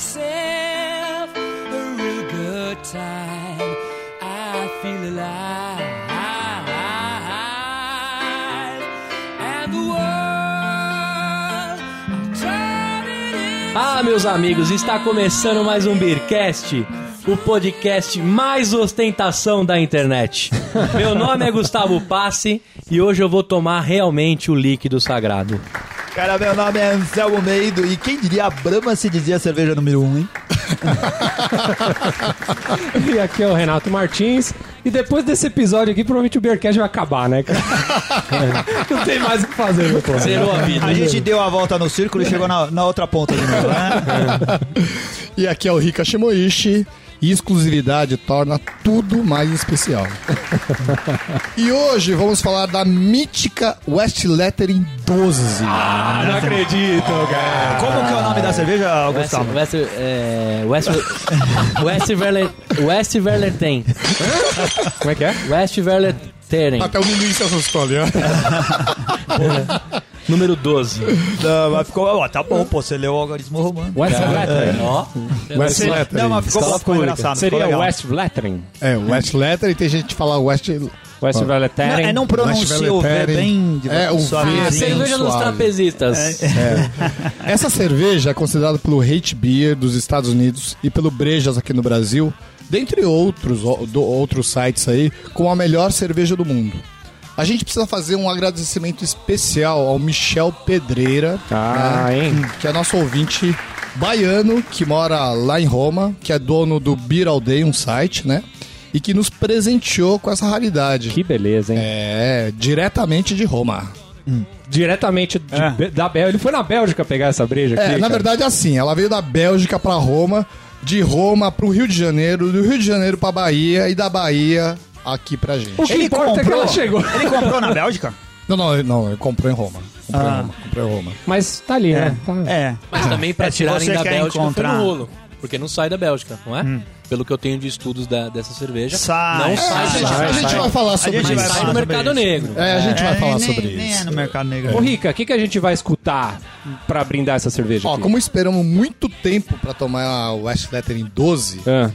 myself a real good time. I feel alive. Ah, meus amigos, está começando mais um Beercast, o podcast mais ostentação da internet. Meu nome é Gustavo Passe e hoje eu vou tomar realmente o líquido sagrado. Cara, meu nome é Anselmo Meido e quem diria a Brahma se dizia cerveja número 1, um, hein? E aqui é o Renato Martins. E depois desse episódio aqui, provavelmente o Beercast vai acabar, né, cara? Não tem mais o que fazer, meu pô. Zerou a vida. A gente deu a volta no círculo e chegou na, na outra ponta de novo, né? E aqui é o Rika Shimoishi. E exclusividade torna tudo mais especial. e hoje vamos falar da mítica West Lettering 12. Ah, não acredito, cara. Como que é o nome da cerveja, West, Gustavo? West, é, West, West, Verle, West. Como é que é? West Verleteren, Até o menino se assustou ali, ó. número 12. Não, mas ficou, ó, tá bom, pô, você leu o algoritmo romano. West Lettering. Ó, West Lettering. Não, mas ficou, Escola ficou pública. engraçado. ficou Seria legal. West Lettering. É, West Lettering, tem gente que fala West... West é, não pronuncia o V Lettering. bem É, o V suavezinho. a cerveja dos suave. trapezistas. Essa cerveja é considerada pelo Hate Beer dos Estados Unidos e pelo Brejas aqui no Brasil, dentre outros, do- outros sites aí, como a melhor cerveja do mundo. A gente precisa fazer um agradecimento especial ao Michel Pedreira, Ah, né, hein? que é nosso ouvinte baiano, que mora lá em Roma, que é dono do Beer All Day, um site, né? E que nos presenteou com essa raridade. Que beleza, hein? É, diretamente de Roma. Diretamente de- É. da Bélgica. Ele foi na Bélgica pegar essa breja aqui. É, na cara. verdade, assim, ela veio da Bélgica pra Roma, de Roma pro Rio de Janeiro, do Rio de Janeiro pra Bahia e da Bahia aqui pra gente. O que Ele importa é que comprou, ela chegou. ele comprou na Bélgica? Não, não, ele- não, ele comprou em Roma. Comprou em Ah. Roma, comprou em Roma. Mas tá ali, né? Tá. É. Mas também pra É, tirarem você da quer Bélgica encontrar- foi no rolo. Porque não sai da Bélgica, não é? Pelo que eu tenho de estudos da- dessa cerveja. Sai. Não É, sai a, gente, lá. a gente sai. vai falar sobre gente Mas vai isso. sai falar no sobre mercado isso. negro. É, a gente vai É, falar nem- sobre nem isso. é no mercado negro. Ô, Rica, o que, que a gente vai escutar pra brindar essa cerveja Ó, aqui? como esperamos muito tempo pra tomar a West Lettering 12, Ah,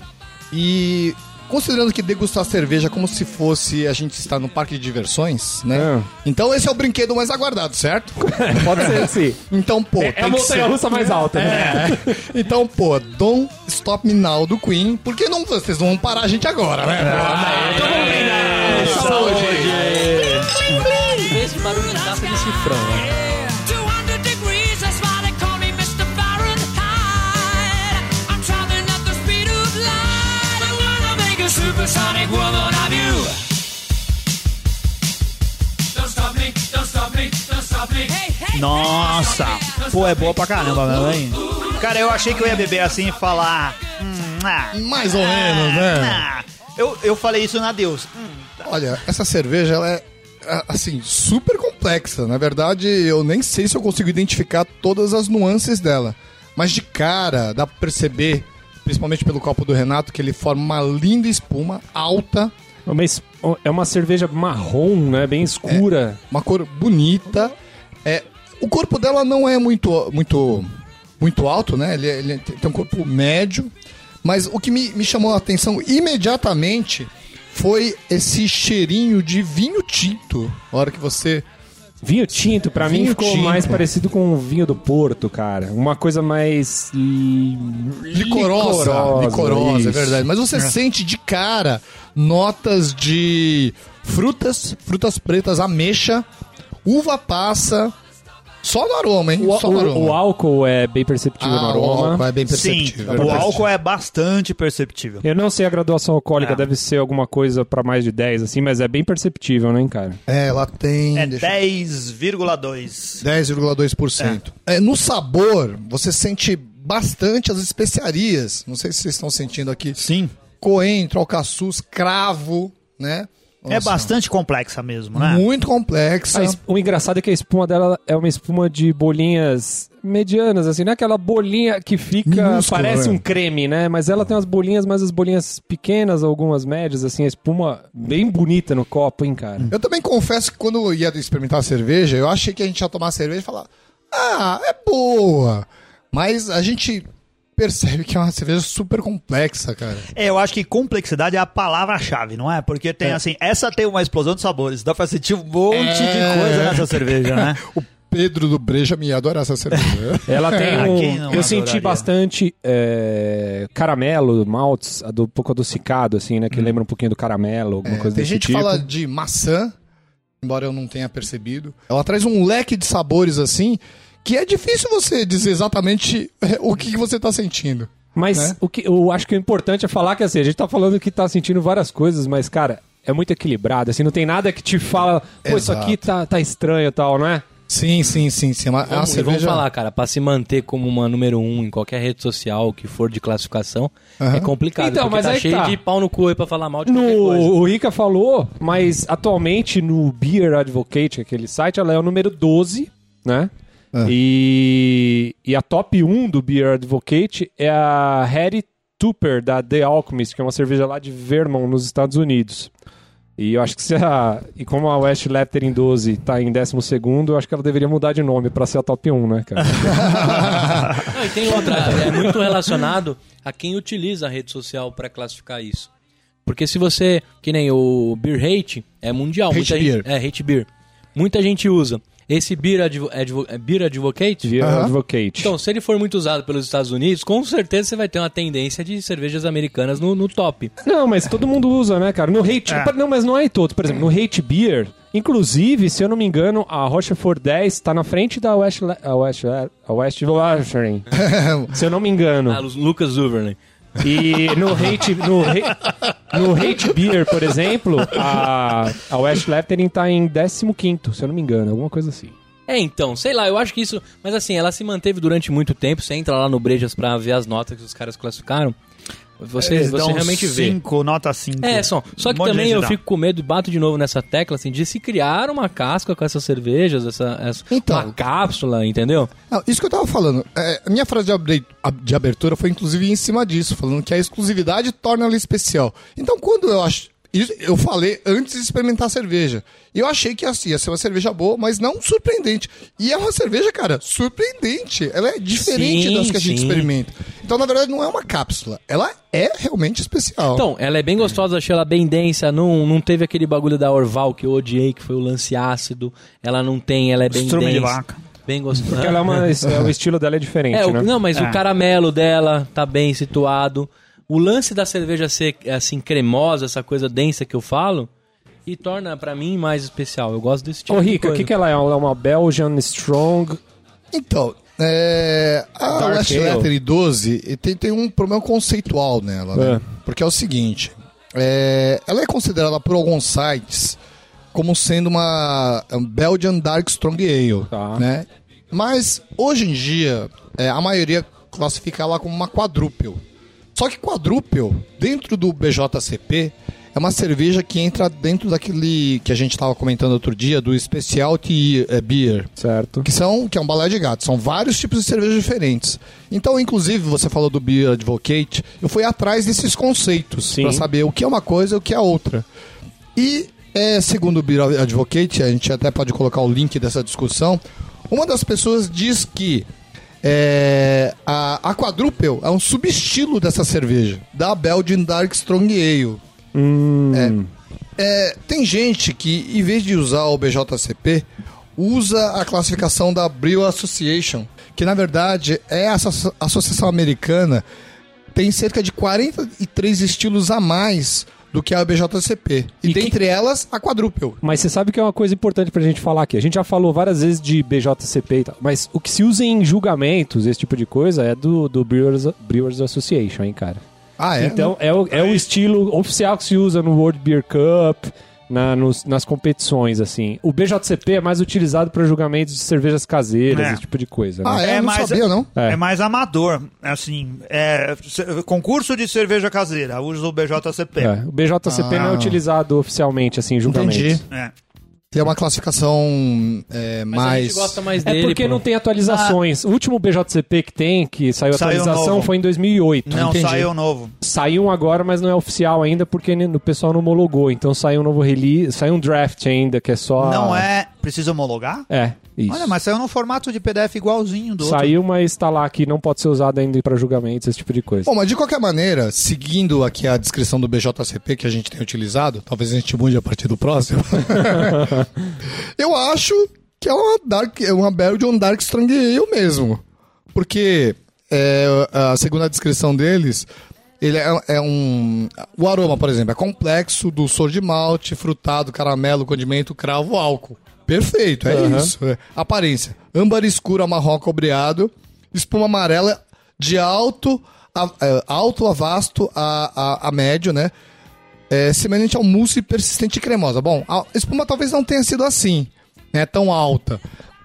e considerando que degustar cerveja é como se fosse a gente estar no parque de diversões, né? Ah. Então esse é o brinquedo mais aguardado, certo? pode ser sim. Então, pô, É a que ser... montanha-russa mais alta, né? É. Então, pô, Don't Stop Me Now do Queen, porque não, vocês vão parar a gente agora, né? Então vamos brindar! Saúde! Esse barulho taça de cifrão, né? Nossa! Pô, é boa pra caramba, meu, hein? Cara, eu achei que eu ia beber assim e falar. Hum, ah, Mais ou menos, né? ah. Eu, eu falei isso na Deus. Hum, Olha, essa cerveja, ela é, é, assim, super complexa. Na verdade, eu nem sei se eu consigo identificar todas as nuances dela. Mas de cara, dá pra perceber, principalmente pelo copo do Renato, que ele forma uma linda espuma alta, É uma es- É uma cerveja marrom, né? Bem escura. uma cor bonita. É, o corpo dela não é muito, muito, muito alto, né? Ele, ele tem um corpo médio. Mas o que me, me chamou a atenção imediatamente foi esse cheirinho de vinho tinto. Na hora que você. Vinho tinto, pra mim ficou tinto. mais parecido com o vinho do Porto, cara. Uma coisa mais. li- Licorosa. Licorosa, é verdade. Mas você sente de cara notas de frutas, frutas pretas, ameixa, uva passa. Só no aroma, hein? O, Só no o- aroma. o álcool é bem perceptível no Ah, o aroma. álcool é bem Sim, perceptível. é o verdade. álcool é bastante perceptível. Eu não sei a graduação alcoólica, É. deve ser alguma coisa pra mais de 10, assim, mas é bem perceptível, né, cara? É, ela tem. É deixa eu 10,2. 10,2%. É, no sabor, você sente bastante as especiarias. Não sei se vocês estão sentindo aqui. Sim. Coentro, alcaçuz, cravo, né? É Nossa, bastante complexa mesmo, né? Muito complexa. O engraçado é que a espuma dela é uma espuma de bolinhas medianas, assim, não é aquela bolinha que fica. Minúscula, parece é. um creme, né? Mas ela tem umas bolinhas, mas as bolinhas pequenas, algumas médias, assim, a espuma bem bonita no copo, hein, cara? Eu também confesso que quando eu ia experimentar a cerveja, eu achei que a gente ia tomar cerveja e falar: Ah, é boa. Mas a gente percebe que é uma cerveja super complexa, cara. É, eu acho que complexidade é a palavra-chave, não é? Porque tem assim, essa tem uma explosão de sabores, dá pra sentir um monte É. de coisa nessa cerveja, né? O Pedro do Breja me adora essa cerveja. Ela tem Ah, um, Eu senti adoraria? bastante é, caramelo, maltes, um pouco adocicado, assim, né? Que lembra um pouquinho do caramelo, alguma coisa Tem desse gente que tipo. fala de maçã, embora eu não tenha percebido. Ela traz um leque de sabores assim, que é difícil você dizer exatamente é, o que, que você tá sentindo. Mas né? o que eu acho que o importante é falar que assim, a gente tá falando que tá sentindo várias coisas, mas, cara, é muito equilibrado. Assim, não tem nada que te fala, pô, isso Exato. aqui tá, tá estranho e tal, não é? Sim, sim, sim, sim. É uma, é Vamos, cerveja. vamos falar, cara, pra se manter como uma número um em qualquer rede social que for de classificação, Aham. é complicado. Então, mas tá aí que cheio tá. de pau no cu aí pra falar mal de qualquer No, coisa. o Rica falou, mas atualmente no Beer Advocate, aquele site, ela é o número 12, né? Ah. E, e a top 1 do Beer Advocate é a Harry Tupper, da The Alchemist, que é uma cerveja lá de Vermont, nos Estados Unidos. E eu acho que se a. E como a West Lepter em 12 tá em 12, eu acho que ela deveria mudar de nome pra ser a top 1, né, cara? Não, e tem outra, é muito relacionado a quem utiliza a rede social pra classificar isso. Porque se você, que nem o Beer Hate, é mundial. Hate muita beer. Gente, é, Hate Beer. Muita gente usa. Esse Beer, Advo, Advo, é Beer Advocate, Beer Aham. Advocate. então, se ele for muito usado pelos Estados Unidos, com certeza você vai ter uma tendência de cervejas americanas no, no top. Não, mas todo mundo usa, né, cara? No hate. É. Não, mas não é em todos. Por exemplo, no hate beer, inclusive, se eu não me engano, a Rochefort 10 tá na frente da West. A West, a West Washington. se eu não me engano. Ah, Lu- Lucas Duvernay. E no hate, no, no hate beer, por exemplo, a, a West Lettering tá em 15, se eu não me engano, alguma coisa assim. É, então, sei lá, eu acho que isso. Mas assim, ela se manteve durante muito tempo. Você entra lá no Brejas pra ver as notas que os caras classificaram. Você, Eles você dão realmente vê. cinco, nota 5. É, só, só que também eu fico com medo e bato de novo nessa tecla, assim, de se criar uma casca com essas cervejas, essa, essa Então. uma cápsula, entendeu? Não, isso que eu tava falando. É, a minha frase de abertura foi inclusive em cima disso, falando que a exclusividade torna ela especial. Então, quando eu acho. Isso Eu falei antes de experimentar a cerveja. E eu achei que assim, ia ser uma cerveja boa, mas não surpreendente. E é uma cerveja, cara, surpreendente. Ela é diferente Sim, das que a gente sim. experimenta. Então, na verdade, não é uma cápsula. Ela é realmente especial. Então, ela é bem gostosa, achei ela bem densa, não, não teve aquele bagulho da Orval que eu odiei, que foi o lance ácido. Ela não tem, ela é bem Estrume de densa. vaca. Bem gostosa. Porque ela é uma, é, o estilo dela é diferente, É, o- né? não, mas É. o caramelo dela tá bem situado. O lance da cerveja ser assim cremosa, essa coisa densa que eu falo, e torna pra mim mais especial. Eu gosto desse tipo Ô, de Rica, o que, que ela é? Ela é uma Belgian Strong. Então, é, a Dark West Ale. Letter 12 tem, tem um problema conceitual nela, né? É. Porque é o seguinte, é, ela é considerada por alguns sites como sendo uma um Belgian Dark Strong Ale, Tá. né? Mas, hoje em dia, é, a maioria classifica ela como uma quadruple. Só que quadruple, dentro do BJCP, é uma cerveja que entra dentro daquele que a gente estava comentando outro dia, do Specialty eh, Beer Certo. que são que é um balé de gato. São vários tipos de cervejas diferentes. Então, inclusive, você falou do Beer Advocate, eu fui atrás desses conceitos para saber o que é uma coisa e o que é outra. E é, segundo o Beer Advocate, a gente até pode colocar o link dessa discussão. Uma das pessoas diz que é, a, a quadruple é um subestilo dessa cerveja, da Belgian Dark Strong Ale. Hum, É, tem gente que, em vez de usar o BJCP, usa a classificação da Brew Association, que na verdade é a asso- associação americana, tem cerca de 43 estilos a mais do que a BJCP. E, E que- dentre elas, a quadruple. Mas você sabe que é uma coisa importante pra gente falar aqui. A gente já falou várias vezes de BJCP e tal, mas o que se usa em julgamentos, esse tipo de coisa, é do, do Brewers, Brewers Association, hein, cara? Ah, é? Então é o, é o estilo oficial que se usa no World Beer Cup, na- nos- nas competições, assim. O BJCP é mais utilizado para julgamentos de cervejas caseiras, É. esse tipo de coisa. né? Ah, é? É, mas- sabia, não. É. É. mais amador, assim, é, concurso de cerveja caseira, usa o BJCP. É, O BJCP não é Ah. utilizado oficialmente, assim, em julgamentos. Entendi. É. Tem uma classificação é, Mas a mais... gente gosta mais É dele. porque pô. não tem atualizações. O último BJCP que tem, que saiu, Saiu atualização, novo. foi em 2008. Não, entendi. saiu novo. Saiu um agora, mas não é oficial ainda porque o pessoal não homologou. Então saiu um novo release, saiu um draft ainda, que é só. Não é. Precisa homologar? É. Isso. Olha, mas saiu no formato de PDF igualzinho do outro. Saiu, mas tá lá que não pode ser usado ainda para julgamentos, esse tipo de coisa. Bom, mas de qualquer maneira, seguindo aqui a descrição do BJCP que a gente tem utilizado, talvez a gente mude a partir do próximo. eu acho que é uma Dark, é uma Belgian Dark Strong Ale mesmo. Porque é, a segunda descrição deles, ele é, é um. O aroma, por exemplo, é complexo, dulçor de malte, frutado, caramelo, condimento, cravo, álcool. Perfeito, é Aham. isso. é. Aparência: âmbar escuro, amarrão cobreado, espuma amarela de alto a, é, alto a vasto a, a, a médio, né? É, semelhante ao mousse persistente e cremosa. Bom, a espuma talvez não tenha sido assim, né? Tão alta.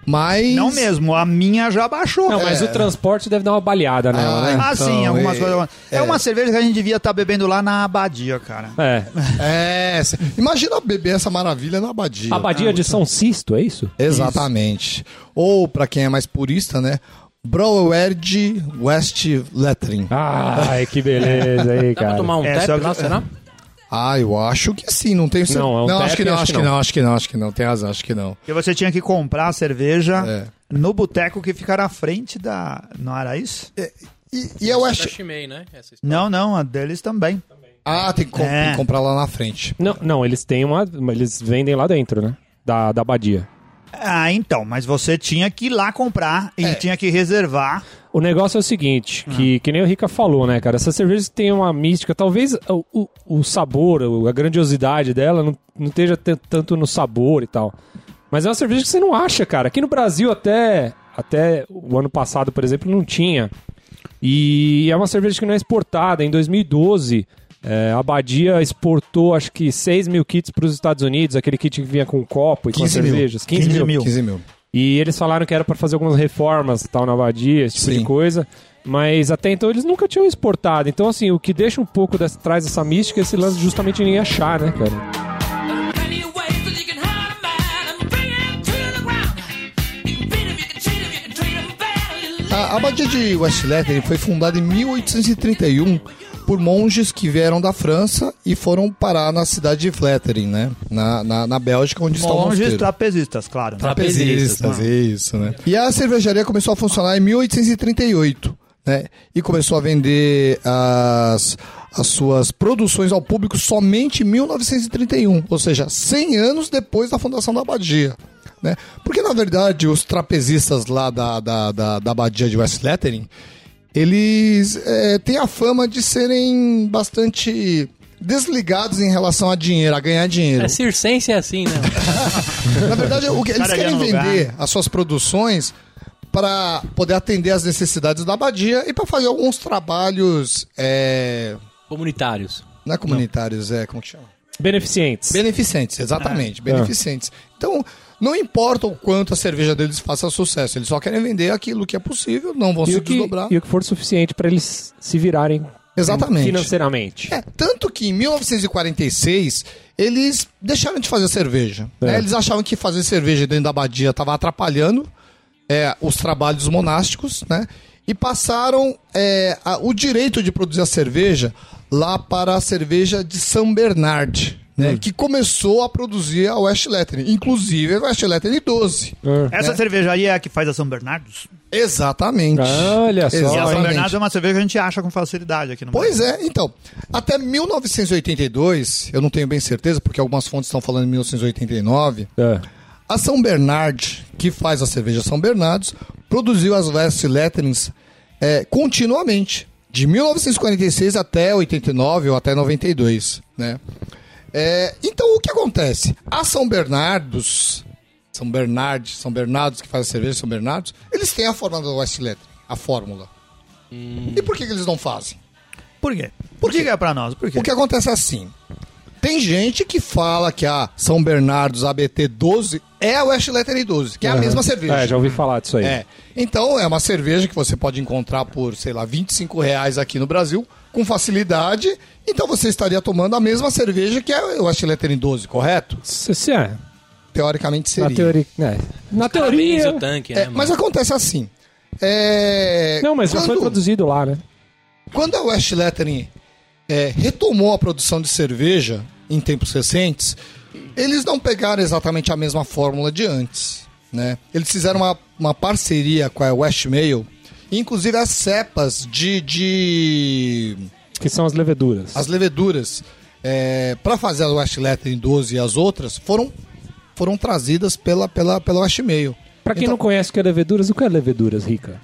Mas. Não mesmo, a minha já baixou. Não, mas o transporte deve dar uma baleada nela, Ah, né? Ah, Então, sim, algumas é- coisas. É, uma cerveja que a gente devia estar bebendo lá na abadia, cara. É. É, imagina beber essa maravilha na abadia. Abadia de São Sisto, é isso? Exatamente. Ou, pra quem é mais purista, né? Browerd West Lettering. Ai, que beleza aí, Dá pra cara. tomar um É, tap que- lá, será? Ah, eu acho que sim, não tenho certeza. Não, é um não, acho que não, acho acho que que não. não, acho que não, acho que não. Tem razão, acho que não. Porque você tinha que comprar a cerveja É. no boteco que fica na frente da. Não era isso? E, e a West. Da Chimay, né? Não, não, a deles também. Ah, tem que, com- É. tem que comprar lá na frente. Não, não, eles têm uma. Eles vendem lá dentro, né? Da, da abadia. Ah, então, mas você tinha que ir lá comprar e É. tinha que reservar. O negócio é o seguinte, Ah. que, que nem o Rica falou, né, cara? Essas cervejas têm uma mística, talvez o, o, o sabor, a grandiosidade dela não, não esteja tanto no sabor e tal. Mas é uma cerveja que você não acha, cara. Aqui no Brasil até, até o ano passado, por exemplo, não tinha. E é uma cerveja que não é exportada. Em 2012, é, a Abadia exportou acho que 6 mil kits para os Estados Unidos, aquele kit que vinha com copo e com 15 mil. cervejas. 15, 15 mil. mil. 15 mil. E eles falaram que era para fazer algumas reformas tal na abadia, esse tipo Sim. de coisa. Mas até então eles nunca tinham exportado. Então, assim, o que deixa um pouco dessa, traz essa mística é esse lance de justamente ninguém achar, né, cara? A abadia de West Lettering foi fundada em 1831 por monges que vieram da França e foram parar na cidade de Vlettering, né? Na, na, na Bélgica, onde está o Monges mosteiro. trapezistas, claro. né? Trapezistas, isso, né? E a cervejaria começou a funcionar em 1838, né? E começou a vender as, as suas produções ao público somente em 1931, ou seja, 100 anos depois da fundação da abadia. Né? Porque, na verdade, os trapezistas lá da, da, da, da abadia de West Lettering, eles é, têm a fama de serem bastante desligados em relação a dinheiro, a ganhar dinheiro. É circense é assim, né? Na verdade, o que, eles querem lugar. vender as suas produções para poder atender às necessidades da abadia e para fazer alguns trabalhos é, Comunitários. não é comunitários, é como que chama? Beneficentes. Beneficentes, exatamente, beneficentes. Então, não importa o quanto a cerveja deles faça sucesso, eles só querem vender aquilo que é possível, não vão e, se que, desdobrar. e o que for suficiente para eles se virarem Exatamente. financeiramente. É, tanto que em 1946 eles deixaram de fazer cerveja. né? É. Eles achavam que fazer cerveja dentro da abadia estava atrapalhando é, os trabalhos monásticos, né? E passaram é, a- o direito de produzir a cerveja lá para a cerveja de São Bernard, né? Que começou a produzir a West Lettering, inclusive a West Lettering 12. É. Essa né? cervejaria é a que faz a São Bernardos? Exatamente. Olha só, E a São. Bernardos é uma cerveja que a gente acha com facilidade aqui no Pois Brasil. é, então. Até 1982, eu não tenho bem certeza, porque algumas fontes estão falando em 1989, É. a São Bernard, que faz a cerveja São Bernardos, produziu as West Letterings é, continuamente, de 1946 até 89 ou até 92, né? É, então, o que acontece? A São Bernardos, São Bernard, São Bernardos, que faz a cerveja São Bernardos, eles têm a fórmula da West Lettering, a fórmula. E por que, que eles não fazem? Por quê? Por Diga pra nós, por quê? O que acontece é assim. Tem gente que fala que a São Bernardos ABT 12 é a West Lettering 12, que é a mesma cerveja. É, já ouvi falar disso aí. É. Então, é uma cerveja que você pode encontrar por, sei lá, 25 reais aqui no Brasil, com facilidade. Então, você estaria tomando a mesma cerveja que é a West Lettering 12, correto? É. Teoricamente seria. Na teoria. É. Na teoria. o tanque, É, né? mas mano? acontece assim. É, Não, mas já foi quando- produzido lá, né? Quando a West Lettering é, retomou a produção de cerveja em tempos recentes, eles não pegaram exatamente a mesma fórmula de antes. né? Eles fizeram uma, uma parceria com a Westmail, inclusive as cepas de, de Que são as leveduras. as leveduras é, para fazer a West Lettering 12 e as outras foram foram trazidas pela pela pela Westmail. Pra quem Então- não conhece o que é leveduras, o que é leveduras, Rica?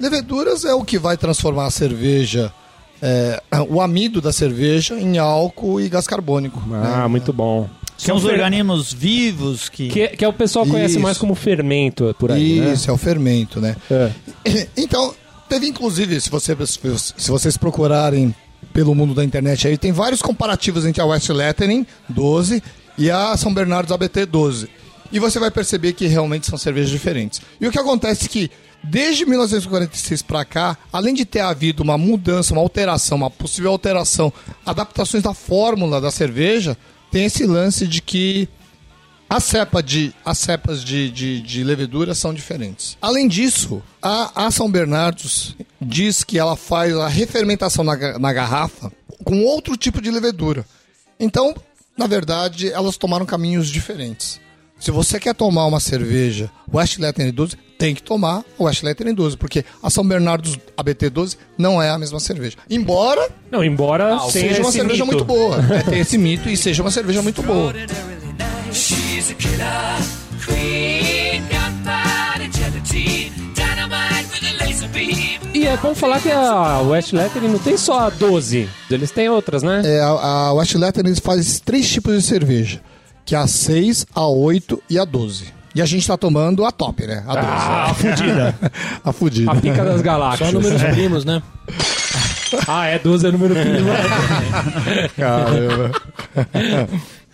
Leveduras é o que vai transformar a cerveja, é, o amido da cerveja em álcool e gás carbônico. Ah, né? muito bom. São os fer- organismos vivos que... Que, que é o pessoal conhece Isso. mais como fermento por aí, né? Isso, é o fermento, né? É. Então, teve inclusive, se, você, se vocês procurarem pelo mundo da internet aí, tem vários comparativos entre a West Lettering 12 e a São Bernardo's ABT 12. E você vai perceber que realmente são cervejas diferentes. E o que acontece é que, desde 1946 para cá, além de ter havido uma mudança, uma alteração, uma possível alteração, adaptações da fórmula da cerveja, tem esse lance de que as, cepa de, as cepas de, de, de levedura são diferentes. Além disso, a, a São Bernardos diz que ela faz a refermentação na, na garrafa com outro tipo de levedura. Então, na verdade, elas tomaram caminhos diferentes. Se você quer tomar uma cerveja West Lettering 12, tem que tomar o West Lettering 12, porque a São Bernardos ABT 12 não é a mesma cerveja. Embora Não, embora tenha seja uma esse cerveja mito. muito boa. É, tem esse mito e seja uma cerveja muito boa. E é bom falar que a West Lettering não tem só a 12, eles têm outras, né? É, a, a West Lettering faz três tipos de cerveja, que é a 6, a 8 e a 12. E a gente tá tomando a top, né? A 12. Ah, a fudida. a fudida. A pica das galáxias. Só números primos, né? Ah, é 12 é número primo. Caramba.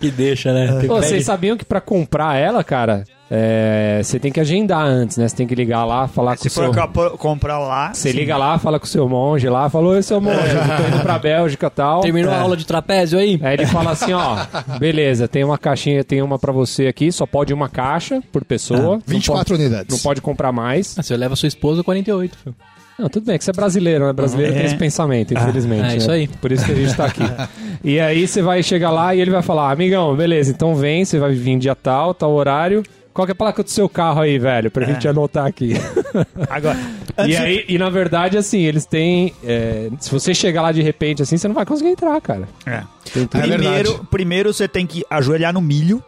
Que deixa, né? Ô, Vocês sabiam que pra comprar ela, cara, é, você tem que agendar antes, né? Você tem que ligar lá, falar com Se o seu... for capa- comprar lá... Você liga lá, fala com o seu monge lá, falou, oi, seu monge, eu tô indo pra Bélgica e tal. Terminou É. a aula de trapézio aí? Aí ele fala assim, ó, beleza, tem uma caixinha, tem uma pra você aqui, só pode uma caixa por pessoa. Não 24 pode- unidades. Não pode comprar mais. Ah, você leva sua esposa 48, filho. Não, tudo bem, que você é brasileiro, né? Brasileiro tem É. esse pensamento, infelizmente. é isso né? aí. Por isso que a gente tá aqui. e aí você vai chegar lá e ele vai falar, amigão, beleza, então vem, você vai vir dia tal, tal horário. Qual que é a placa do seu carro aí, velho? Pra gente anotar aqui. Agora, e aí, e na verdade, assim, eles têm. é, se você chegar lá de repente assim, você não vai conseguir entrar, cara. É. É Primeiro, verdade. primeiro você tem que ajoelhar no milho,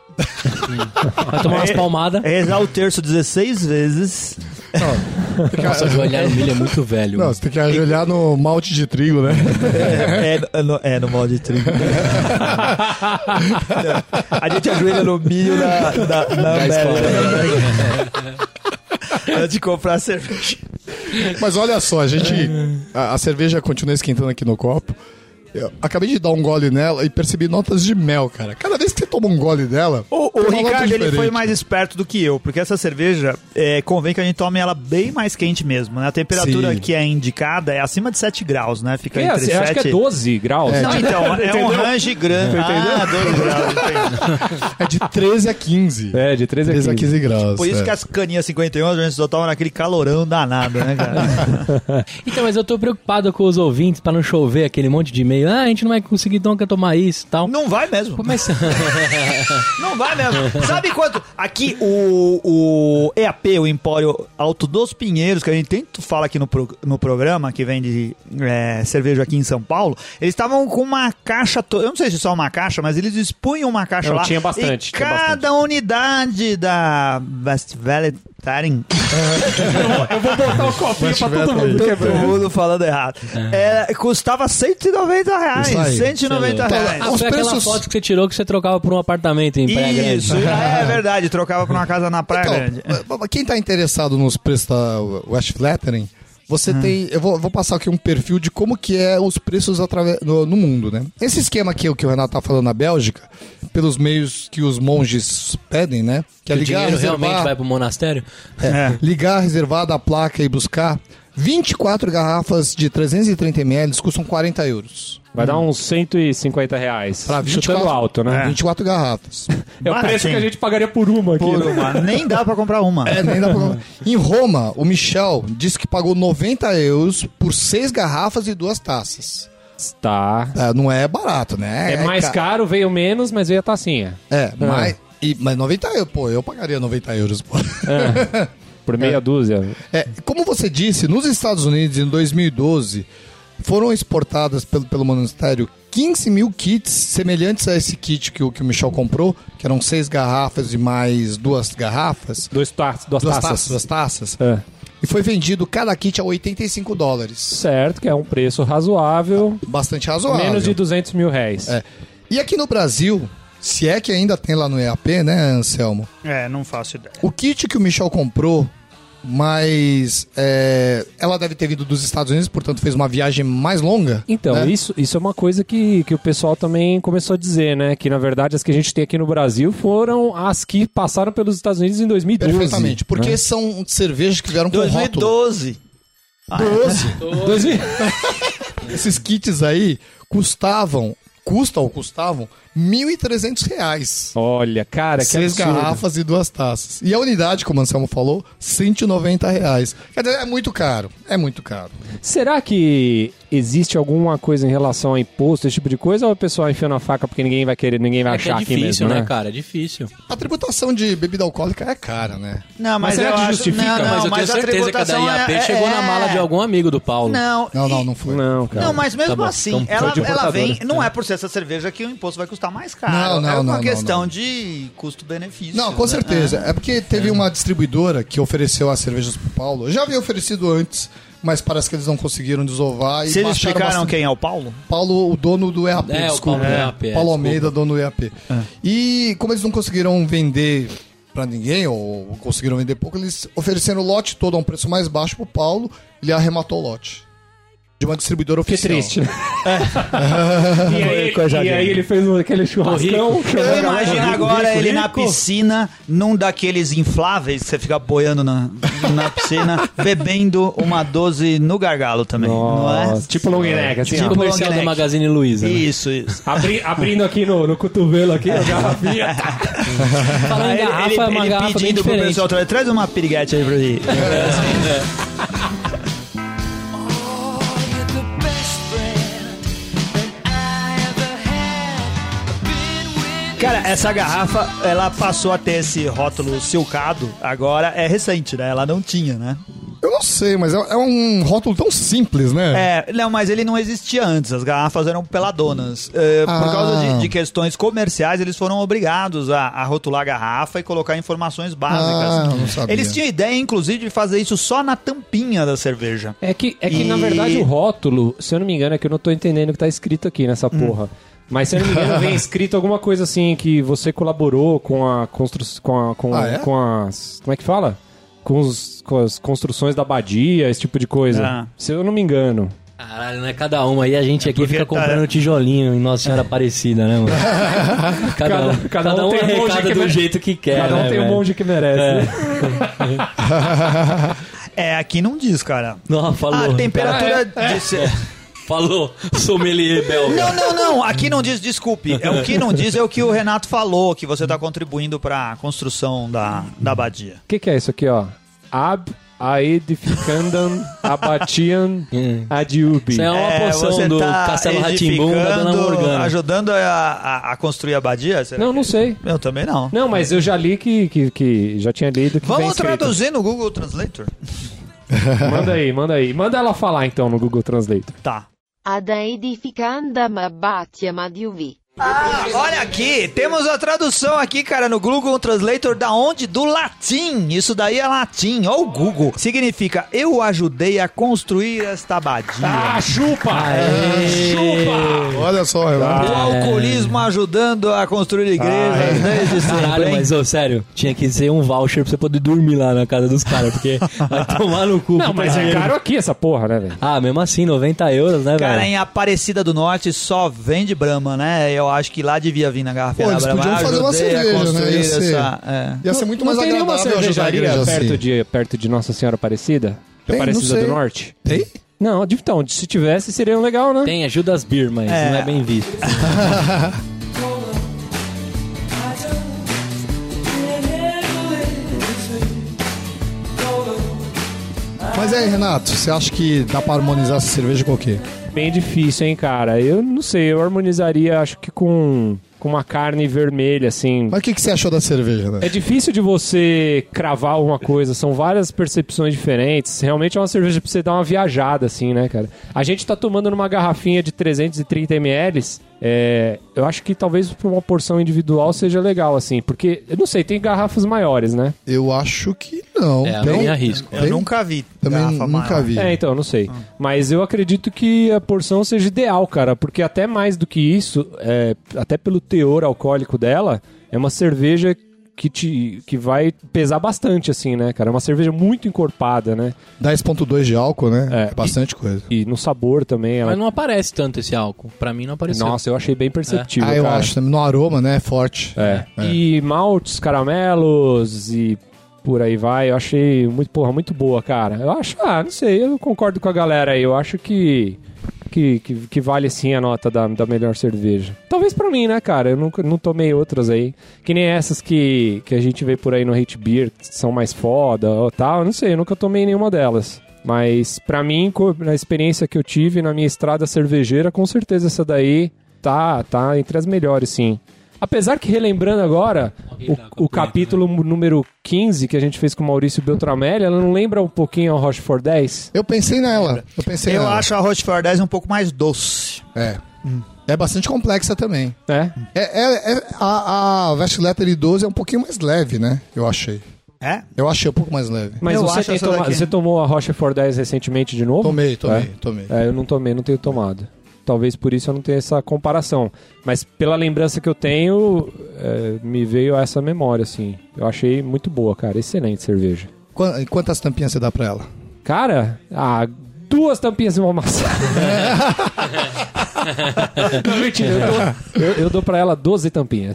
Vai tomar umas É. palmadas. rezar o terço 16 vezes. Nossa, ajoelhar no milho é muito velho. Não, você tem que ajoelhar no malte de trigo, né? É, é no, é no molde de trigo. A gente ajoelha no milho na, na, na. América. Antes de comprar cerveja. Mas olha só, a gente. A, a cerveja continua esquentando aqui no copo. Eu acabei de dar um gole nela e percebi notas de mel, cara. Cada vez que toma um gole dela. O, o Ricardo ele foi mais esperto do que eu, porque essa cerveja é, convém que a gente tome ela bem mais quente mesmo. Né? A temperatura Sim. que é indicada é acima de 7 graus, né? Fica É, entre assim, eu 7 acho que é 12 graus. É, Não, então, é um range grande. Ah, 12 graus. É de 13 a 15. É, de 13 a 15. 13 a 15 graus. Por isso é. que as caninhas 51 a gente só toma naquele calorão danado, né, cara? Então, mas eu tô preocupado com os ouvintes pra não chover aquele monte de e-mail. Ah, a gente não vai conseguir nunca tomar isso e tal. Não vai mesmo. Mas... Não vai mesmo. Sabe quanto? Aqui o, o EAP, o Empório Alto dos Pinheiros, que a gente tanto fala aqui no, pro- no programa, que vende é, cerveja aqui em São Paulo, eles estavam com uma caixa. To... Eu não sei se só uma caixa, mas eles expunham uma caixa Não, lá. tinha bastante, E tinha cada unidade da West Valley Taring. Eu vou botar o copinho pra todo mundo. Todo mundo falando errado. É, custava 190 reais. Isso aí. 190 Então, reais. Ah, Os foi aquela preços- foto que você tirou que você trocava por um apartamento em Praia Grande. Isso, é verdade. Trocava por uma casa na Praia Grande. Então, quem tá interessado nos preços da West Flattering, você Hum. tem. Eu vou, vou passar aqui um perfil de como que é os preços no, no mundo, né? Esse esquema aqui, o que o Renato tá falando na Bélgica, pelos meios que os monges pedem, né? Que é o ligar, dinheiro realmente reservar, vai pro monastério? É. ligar, reservar da placa e buscar. 24 garrafas de 330 ml custam 40 euros. Vai dar uns 150 reais. Pra 24, Chutando alto, né? 24 garrafas. É o preço que a gente pagaria por uma aqui. Por né? uma. Nem dá pra comprar uma. É, nem dá pra... Em Roma, o Michel disse que pagou 90 euros por seis garrafas e duas taças. Tá. É, não é barato, né? É, mais ca- caro, veio menos, mas veio a tacinha. É, mais, E, mas 90 euros, pô, eu pagaria 90 euros, pô. É, por meia dúzia. É, como você disse, nos Estados Unidos, em 2012, foram exportadas pelo, pelo Ministério 15 mil kits semelhantes a esse kit que o, que o Michel comprou, que eram seis garrafas e mais duas garrafas. Dois taças, duas, Duas taças. taças, duas taças. É. E foi vendido cada kit a 85 dólares. Certo, que é um preço razoável. Bastante razoável. Menos de 200 mil reais. É. E aqui no Brasil, se é que ainda tem lá no EAP, né, Anselmo? É, não faço ideia. O kit que o Michel comprou, mas é, ela deve ter vindo dos Estados Unidos, portanto fez uma viagem mais longa. Então, né? isso, isso é uma coisa que, que o pessoal também começou a dizer, né? Que na verdade as que a gente tem aqui no Brasil foram as que passaram pelos Estados Unidos em 2012. Perfeitamente. Porque né? são cervejas que vieram com rótulo. 2012. 12. 2000. Esses kits aí custavam, custam ou custavam, 1.300 reais. Olha, cara, que Seis absurdo. garrafas e duas taças. E a unidade, como o Anselmo falou, 190 reais. Quer dizer, é muito caro. É muito caro. Será que existe alguma coisa em relação a imposto, esse tipo de coisa, ou o pessoal enfia na faca porque ninguém vai querer, ninguém vai É que é achar aqui difícil, mesmo, né, né? cara? É difícil. A tributação de bebida alcoólica é cara, né? Não, Mas será eu que acho- justifica? Não, não, mas eu tenho a certeza que a da tributação IAP é- chegou na é- mala de algum amigo do Paulo. Não, Não, não, não foi. Não, cara. Não, mas mesmo Tá assim, Então, ela, ela vem. Não é por ser essa cerveja que o imposto vai custar mais caro. Não, não, é uma não, não, questão não. de custo-benefício. Não, com né? certeza. É porque teve uma distribuidora que ofereceu as cervejas pro Paulo. Eu já havia oferecido antes, mas parece que eles não conseguiram desovar. E eles baixaram explicaram bastante. quem é o Paulo? Paulo, o dono do EAP, É, o desculpa. Paulo do EAP, é, Paulo. Almeida, dono do EAP. E como eles não conseguiram vender pra ninguém, ou conseguiram vender pouco, eles ofereceram o lote todo a um preço mais baixo pro Paulo, ele arrematou o lote. De uma distribuidora Que oficial. triste, né? e, aí, e aí ele fez um- aquele churrascão. Eu imagino rico, agora rico, ele na rico. piscina, num daqueles infláveis que você fica boiando na, na piscina, bebendo uma 12 no gargalo também, não Nossa, é? tipo long neck, assim, Tipo ó. Comercial neck. Magazine Luiza. né? Isso, isso. Abri- abrindo aqui no, no cotovelo aqui, a garrafinha. Falando em Aí ele, garrafa, ele, é uma ele garrafa bem pedindo pro pessoal, tra- traz uma piriguete aí pra mim. You're Cara, essa garrafa, ela passou a ter esse rótulo silcado, agora é recente, né? Ela não tinha, né? Eu não sei, mas é, é um rótulo tão simples, né? É, não, mas ele não existia antes, as garrafas eram peladonas. É, Por Ah. causa de, de questões comerciais, eles foram obrigados a, a rotular a garrafa e colocar informações básicas. Ah, não sabia. Eles tinham ideia, inclusive, de fazer isso só na tampinha da cerveja. É que, é que E- na verdade, o rótulo, se eu não me engano, é que eu não tô entendendo o que tá escrito aqui nessa Hum. Mas se eu não me engano, vem escrito alguma coisa assim que você colaborou com a construção. Com, a, com, Ah, é? com as. Como é que fala? Com, os- com as construções da abadia, esse tipo de coisa. Ah. Se eu não me engano. Caralho, não é cada uma. Aí a gente aqui fica tá- comprando tijolinho em Nossa Senhora Aparecida, né, mano? Cada, um, cada, um, tem um monge arrecada que do jeito que quer, Cada um né, tem um velho? monte que merece. É. né? É, aqui não diz, cara. Não, falou. A temperatura Ah, é? de ser- Falou, sommelier belga. Não, não, não. Aqui não diz, desculpe. É, o que não diz é o que o Renato falou, que você está contribuindo para a construção da, da abadia. O que, que é isso aqui, ó? Ab aedificandam abatian Hum. adiubi. Isso é uma poção você do tá Castelo Ratimbum da Dona Morgana. Ajudando a, a, a construir a abadia? Será Não, que- não sei. Eu também não. Não, mas eu já li que, que, que já tinha lido que Vamos traduzir no Google Translator? Manda aí, manda aí. Manda ela falar então no Google Translator. Tá. ad edificandam abbatiam ad iuvi. Ah, olha aqui, temos a tradução aqui, cara, no Google Translator da onde? Do latim. Isso daí é latim. Ó o Google. Significa, eu ajudei a construir esta abadia. Ah, chupa! Olha só, O alcoolismo ajudando a construir igrejas desde sempre, Caralho, hein? mas ô, sério, tinha que ser um voucher pra você poder dormir lá na casa dos caras, porque vai tomar no cu. Não, mas é caro aqui essa porra, né, velho? Ah, mesmo assim, 90 euros, né, Cara, velho? em Aparecida do Norte só vende Brahma, né? Eu acho que lá devia vir na garrafa Pô, da eles podiam fazer uma cerveja, né? Ia ser, essa... é. ia ser muito não mais tem nenhuma agradável ajudar a cervejaria igreja perto, assim. de, perto de Nossa Senhora Aparecida? Tem, Aparecida do. Norte? Tem? Não, então, se tivesse seria legal, né? Tem ajuda as beer, mas É. não é bem visto. Mas aí, Renato, você acha que dá pra harmonizar essa cerveja com o quê? Bem difícil, hein, cara? Eu não sei, eu harmonizaria, acho que com com uma carne vermelha, assim. Mas o que, que você achou da cerveja, né? É difícil de você cravar uma coisa, são várias percepções diferentes. Realmente é uma cerveja pra você dar uma viajada, assim, né, cara? A gente tá tomando numa garrafinha de 330 ml. É, eu acho que talvez pra uma porção individual seja legal, assim, porque, eu não sei, tem garrafas maiores, né? Eu acho que não. É, eu Tem- nem arrisco. Eu Tem- nunca vi. Também garrafa nunca maior. vi. É, então, eu não sei. Mas eu acredito que a porção seja ideal, cara, porque até mais do que isso, é, até pelo teor alcoólico dela, é uma cerveja que, te, que vai pesar bastante, assim, né, cara? É uma cerveja muito encorpada, né? 10.2 de álcool, né? É. É, bastante coisa. E no sabor também. Ela... Mas não aparece tanto esse álcool. Pra mim não apareceu. Nossa, eu achei bem perceptível, ah, eu cara. acho. também. No aroma, né? É forte. É. É. E maltes, caramelos e por aí vai, eu achei muito, porra, muito boa, cara. Eu acho, ah, não sei, eu concordo com a galera aí. Eu acho que que, que, que vale sim a nota da, da melhor cerveja. Talvez pra mim, né, cara? Eu nunca não tomei outras aí. Que nem essas que, que a gente vê por aí no Hate Beer, que são mais foda ou tal. Eu não sei, eu nunca tomei nenhuma delas. Mas pra mim, na experiência que eu tive na minha estrada cervejeira, com certeza essa daí tá, tá entre as melhores, sim. Apesar que, relembrando agora, o, o capítulo número 15 que a gente fez com o Maurício Beltramelli, ela não lembra um pouquinho a Rochefort 10? Eu pensei nela. Eu pensei Eu nela. acho a Rochefort 10 um pouco mais doce. É. É bastante complexa também. É? É, é- é- a, a Vest Letter 12 é um pouquinho mais leve, né? Eu achei. É? Eu achei um pouco mais leve. Mas Eu você, toma- você tomou a Rochefort 10 recentemente de novo? Tomei, tomei, É? tomei. É, eu não tomei, não tenho tomado. Talvez por isso eu não tenha essa comparação. Mas pela lembrança que eu tenho, é, me veio essa memória, assim. Eu achei muito boa, cara. Excelente cerveja. Qua- Quantas tampinhas você dá pra ela? Cara, ah, duas tampinhas e uma maçã. Não, mentira, eu dou, eu, eu dou pra ela 12 tampinhas.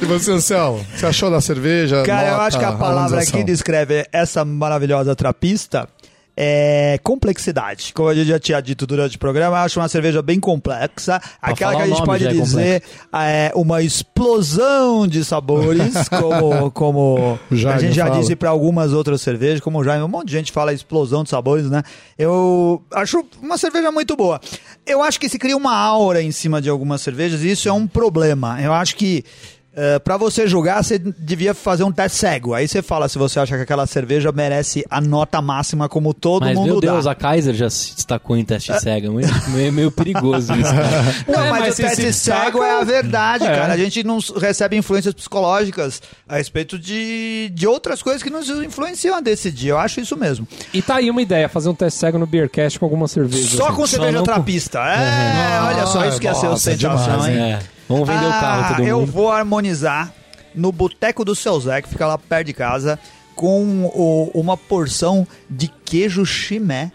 E você, Anselmo? Você achou da cerveja? Cara, eu Nota, acho que a palavra que descreve essa maravilhosa trapista é complexidade. Como a gente já tinha dito durante o programa, eu acho uma cerveja bem complexa. Aquela falar que a gente pode é dizer é uma explosão de sabores, como, como a gente já fala. disse para algumas outras cervejas, como o Jaime, um monte de gente fala explosão de sabores, né? Eu acho uma cerveja muito boa. Eu acho que se cria uma aura em cima de algumas cervejas e isso é um problema. Eu acho que para pra você julgar, você devia fazer um teste cego. Aí você fala se você acha que aquela cerveja merece a nota máxima como todo Mas, mundo meu dá. Deus, a Kaiser já se destacou em teste cego. Meio, meio, meio perigoso isso. cara. Não, É, mas, mas o teste destaca- cego é a verdade, É. cara. A gente não recebe influências psicológicas a respeito de, de outras coisas que nos influenciam a decidir. Eu acho isso mesmo. E tá aí uma ideia, fazer um teste cego no Beercast com alguma cerveja. Só assim. com cerveja com- trapista. É, olha só, isso que ia ser ostentação, demais, hein? É, vamos vender o carro Ah, todo eu mundo. vou harmonizar no Boteco do Seu Zé, que fica lá perto de casa, com o- uma porção de queijo chimé.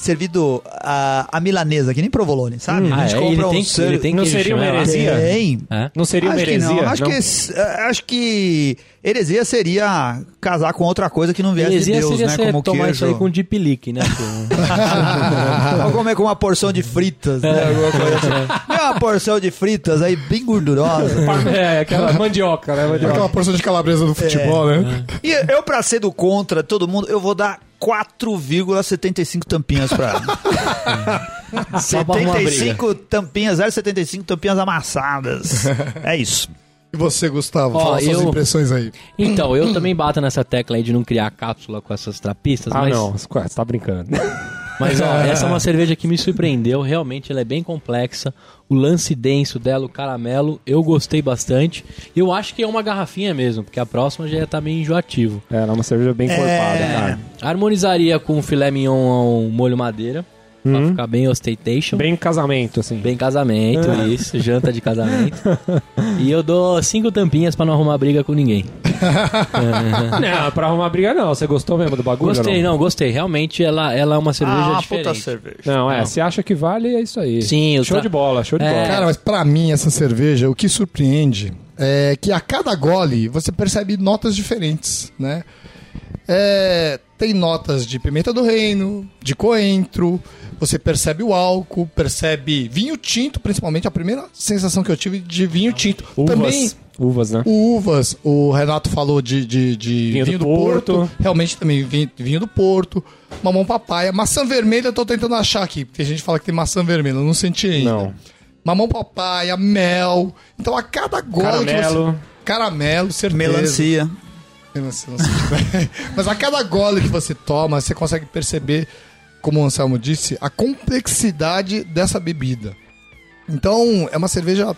Servido a, a milanesa, que nem provolone, sabe? Ah, a gente é, ele compra tem, um ele ser- tem Não seria uma heresia? Tem. É? Não seria uma acho que heresia? não. Acho, não? Que, acho que heresia seria casar com outra coisa que não viesse Heresia de Deus, seria né? você Como tomar queijo. isso aí com deep leak, né? Ou comer com uma porção de fritas, né? Alguma coisa assim. Uma porção de fritas aí bem gordurosa. É, aquela mandioca, né? Mandioca. Aquela porção de calabresa do futebol, É. né? E eu, pra ser do contra todo mundo, eu vou dar 4,75 tampinhas pra ela. Só pra arrumar briga. 75 tampinhas, 0,75 tampinhas amassadas. É isso. E você, Gustavo? Ó, fala suas eu- impressões aí. Então, eu também bato nessa tecla aí de não criar cápsula com essas trapistas, Ah, mas, não, você tá brincando. mas ó, essa é uma cerveja que me surpreendeu, realmente ela é bem complexa. O lance denso dela, o caramelo, eu gostei bastante. Eu acho que é uma garrafinha mesmo, porque a próxima já ia estar meio enjoativo. É, ela é uma cerveja bem encorpada, É. cara. Harmonizaria com filé mignon ao molho madeira, pra ficar bem ostentation. Bem casamento, assim. Bem casamento, isso, janta de casamento. e eu dou cinco tampinhas pra não arrumar briga com ninguém. Não, pra arrumar briga não. Você gostou mesmo do bagulho? Gostei, não? não, gostei. Realmente ela, ela é uma cerveja ah, diferente. puta cerveja. Não, é, Não. você acha que vale, é isso aí. Sim, o Show tra- de bola, show de É. bola. Cara, mas pra mim, essa cerveja, o que surpreende é que a cada gole você percebe notas diferentes, né? É, tem notas de pimenta do reino, de coentro, você percebe o álcool, percebe vinho tinto, principalmente a primeira sensação que eu tive de vinho tinto. Uvas, Também uvas, né? uvas, o Renato falou de, de, de Vinho vinho, do do, Porto. Porto. realmente também vinho, vinho do Porto, mamão papaya, maçã vermelha eu tô tentando achar aqui, porque a gente fala que tem maçã vermelha, eu não senti ainda. Não. mamão papaya, mel. Então a cada gole que Caramelo. você... Caramelo, certeza. Melancia. Melancia, não sei. Mas a cada gole que você toma, você consegue perceber, como o Anselmo disse, a complexidade dessa bebida. Então, é uma cerveja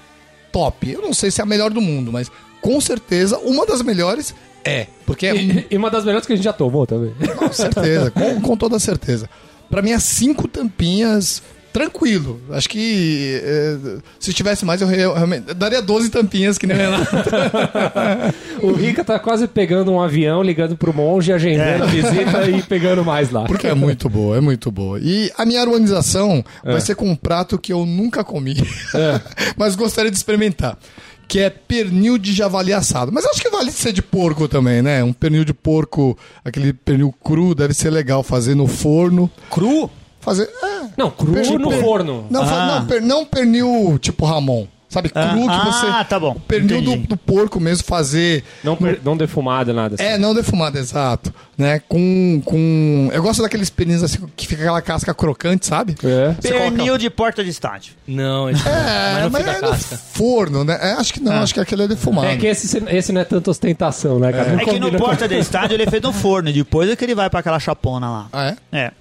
top. Eu não sei se é a melhor do mundo, mas com certeza uma das melhores é. Porque é E, e uma das melhores que a gente já tomou também. com certeza, com, com toda certeza. Pra mim, é cinco tampinhas, tranquilo. Acho que eh, se tivesse mais, eu re- realmente daria 12 tampinhas, que nem o Renato. O Rica tá quase pegando um avião, ligando pro monge, agendando a visita e pegando mais lá. Porque é muito boa, é muito boa. E a minha harmonização vai ser com um prato que eu nunca comi, mas gostaria de experimentar. Que é pernil de javali assado. Mas acho que vale ser de porco também, né? Um pernil de porco, aquele pernil cru, deve ser legal fazer no forno. Cru? Fazer. É, Não, cru Pernil- no per- forno. Não, Ah. não, per- não pernil tipo Ramon. Sabe, cru Ah, que você. ah, tá bom. O pernil do, do porco mesmo fazer. Não, per- não defumado, nada assim. É, não defumado, exato. Né? Com, com. Eu gosto daqueles perninhos assim que fica aquela casca crocante, sabe? É. Você coloca- Pernil de porta de estádio. Não, esse É, mas não mas fica é no forno, né? É, acho que não, acho que aquele é defumado. É que esse, esse não é tanta ostentação, né, cara? Não É que no porta de estádio ele é feito no forno, e depois é que ele vai pra aquela chapona lá. Ah, é? É.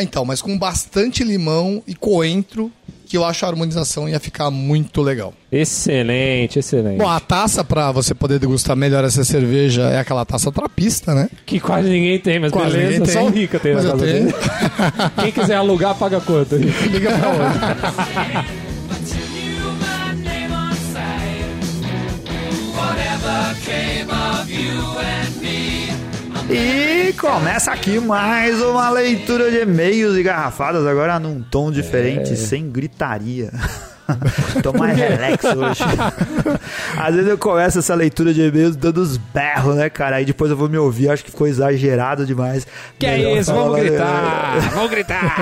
Ah, então, mas com bastante limão e coentro, que eu acho a harmonização ia ficar muito legal. Excelente, excelente. Bom, a taça pra você poder degustar melhor essa cerveja é aquela taça trapista, né? Que quase ninguém tem, mas Quase beleza. Só o Rica tem Mas na casa dele. Quem quiser alugar, paga quanto? Rica? Liga pra onde? E começa aqui mais uma leitura de e-mails e garrafadas, agora num tom diferente, sem gritaria. Tô mais relax hoje. Às vezes eu começo essa leitura de e-mails dando os berros, né, cara? Aí depois eu vou me ouvir, acho que ficou exagerado demais. Que é Melhor isso? falar- Vamos gritar! Vamos gritar!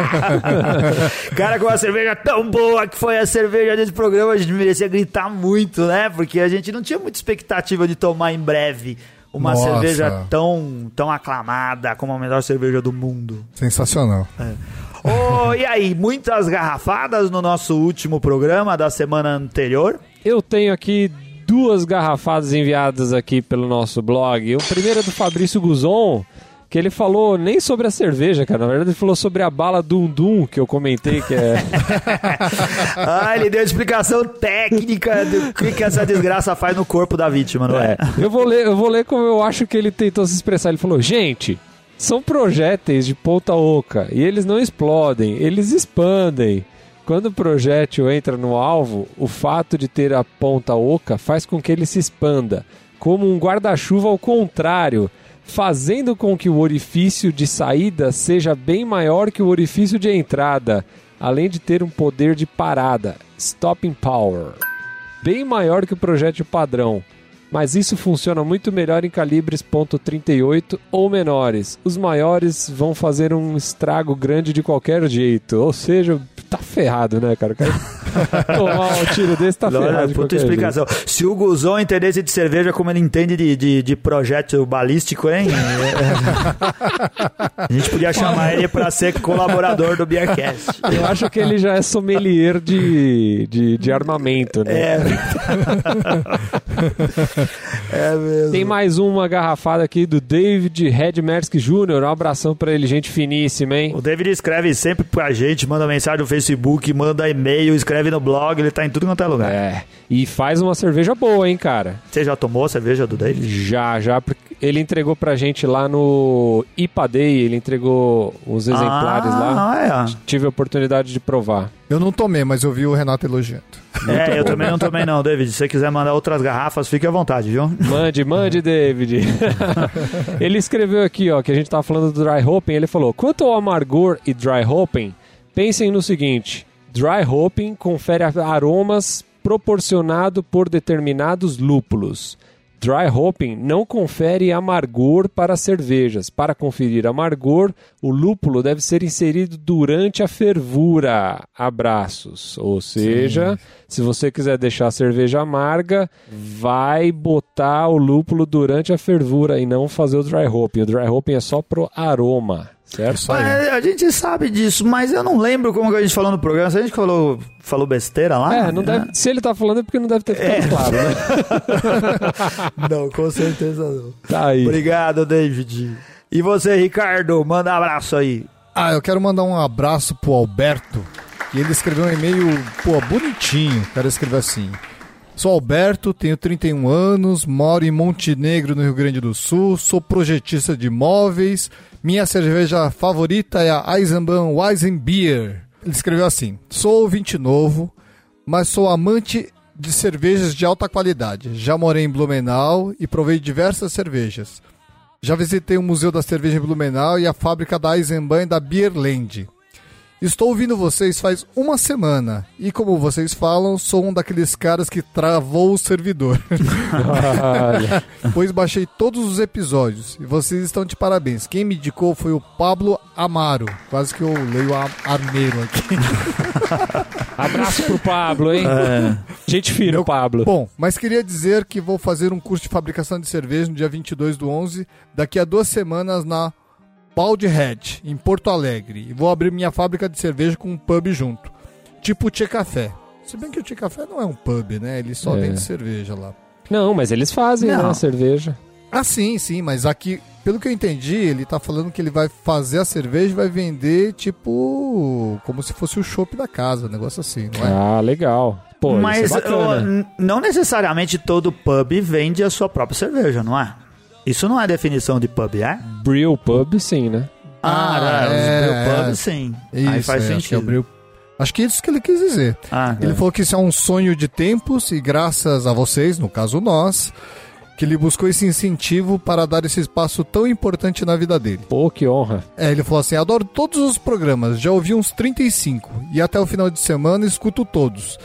Cara, com uma cerveja tão boa que foi a cerveja desse programa, a gente merecia gritar muito, né? Porque a gente não tinha muita expectativa de tomar em breve uma Nossa. cerveja tão, tão aclamada como a melhor cerveja do mundo. Sensacional. Ô, e aí, muitas garrafadas no nosso último programa da semana anterior? Eu tenho aqui duas garrafadas enviadas aqui pelo nosso blog. O primeiro é do Fabrício Guzon, que ele falou nem sobre a cerveja, cara. Na verdade, ele falou sobre a bala Dum Dum, que eu comentei que é. Ah, ele deu explicação técnica do que, que essa desgraça faz no corpo da vítima, não é? É, eu vou ler, eu vou ler como eu acho que ele tentou se expressar. Ele falou: "Gente, são projéteis de ponta oca e eles não explodem, eles expandem. Quando o projétil entra no alvo, o fato de ter a ponta oca faz com que ele se expanda, como um guarda-chuva ao contrário, fazendo com que o orifício de saída seja bem maior que o orifício de entrada, além de ter um poder de parada, stopping power bem maior que o projétil padrão, mas isso funciona muito melhor em calibres .38 ou menores. Os maiores vão fazer um estrago grande de qualquer jeito, ou seja, tá ferrado, né, cara? Cara tomar um tiro desse tá ferrado. de puta explicação. Se o Guzon entendesse de cerveja como ele entende de, de, de projétil balístico, hein? a gente podia chamar ele pra ser colaborador do Beercast. jeito. Eu acho que ele já é sommelier de, de, de armamento, né? É. é mesmo. Tem mais uma garrafada aqui do David Redmersk Jr. Um abração pra ele, gente finíssima, hein? O David escreve sempre pra gente, manda mensagem no Facebook, manda e-mail, escreve no blog, ele tá em tudo quanto é lugar. É, e faz uma cerveja boa, hein, cara? Você já tomou a cerveja do David? Já, já, ele entregou pra gente lá no IPA Day, ele entregou os exemplares lá. Ah, Tive a oportunidade de provar. Eu não tomei, mas eu vi o Renato elogiando. é. É, eu também não tomei não, David. Se você quiser mandar outras garrafas, fique à vontade, viu? Mande, mande, David. ele escreveu aqui, ó, que a gente tava falando do dry hopping, ele falou: "Quanto ao amargor e dry hopping, pensem no seguinte: dry hopping confere aromas proporcionado por determinados lúpulos. Dry hopping não confere amargor para cervejas. Para conferir amargor, o lúpulo deve ser inserido durante a fervura. Abraços. Ou seja, se você quiser deixar a cerveja amarga, vai botar o lúpulo durante a fervura e não fazer o dry hopping. O dry hopping é só pro aroma, certo? Mas a gente sabe disso, mas eu não lembro como que a gente falou no programa. Se a gente falou, falou besteira lá. É, não né? deve, se ele tá falando é porque não deve ter ficado claro, né? Não, com certeza não. Tá aí. Obrigado, David. E você, Ricardo, manda um abraço aí. Ah, eu quero mandar um abraço pro Alberto. E ele escreveu um e-mail, pô, bonitinho. O cara escreveu assim. Sou Alberto, tenho 31 anos, moro em Montenegro, no Rio Grande do Sul, sou projetista de imóveis. Minha cerveja favorita é a Eisenbahn Weizenbier. Ele escreveu assim: Sou ouvinte novo, mas sou amante de cervejas de alta qualidade. Já morei em Blumenau e provei diversas cervejas. Já visitei o Museu da Cerveja em Blumenau e a fábrica da Eisenbahn e da Beerland. Estou ouvindo vocês faz uma semana e, como vocês falam, sou um daqueles caras que travou o servidor. Pois baixei todos os episódios e vocês estão de parabéns. Quem me indicou foi o Pablo Amaro. Quase que eu leio a Armeiro aqui. Abraço pro Pablo, hein? Gente fina, o Pablo. Bom, mas queria dizer que vou fazer um curso de fabricação de cerveja no dia 22 do 11, daqui a duas semanas na Balde Head, em Porto Alegre. E vou abrir minha fábrica de cerveja com um pub junto. Tipo o Tchê Café. Se bem que o Tchê Café não é um pub, né? Ele só É. vende cerveja lá. Não, mas eles fazem, Não. né, a cerveja. Ah, sim, sim, mas aqui, pelo que eu entendi, ele tá falando que ele vai fazer a cerveja e vai vender, tipo, como se fosse o chopp da casa, um negócio assim, não é? Ah, legal. Pô, Mas isso é bacana. ó, n- não necessariamente todo pub vende a sua própria cerveja, não é? Isso não é definição de pub, é? Brew Pub, sim, né? Ah, é, é, é. o pub sim. Aí faz é, acho que sentido. abriu- Acho que é isso que ele quis dizer. Ah, Ele falou que isso é um sonho de tempos e graças a vocês, no caso nós, que ele buscou esse incentivo para dar esse espaço tão importante na vida dele. Pô, que honra. É, ele falou assim: adoro todos os programas, já ouvi uns 35 e até o final de semana escuto todos.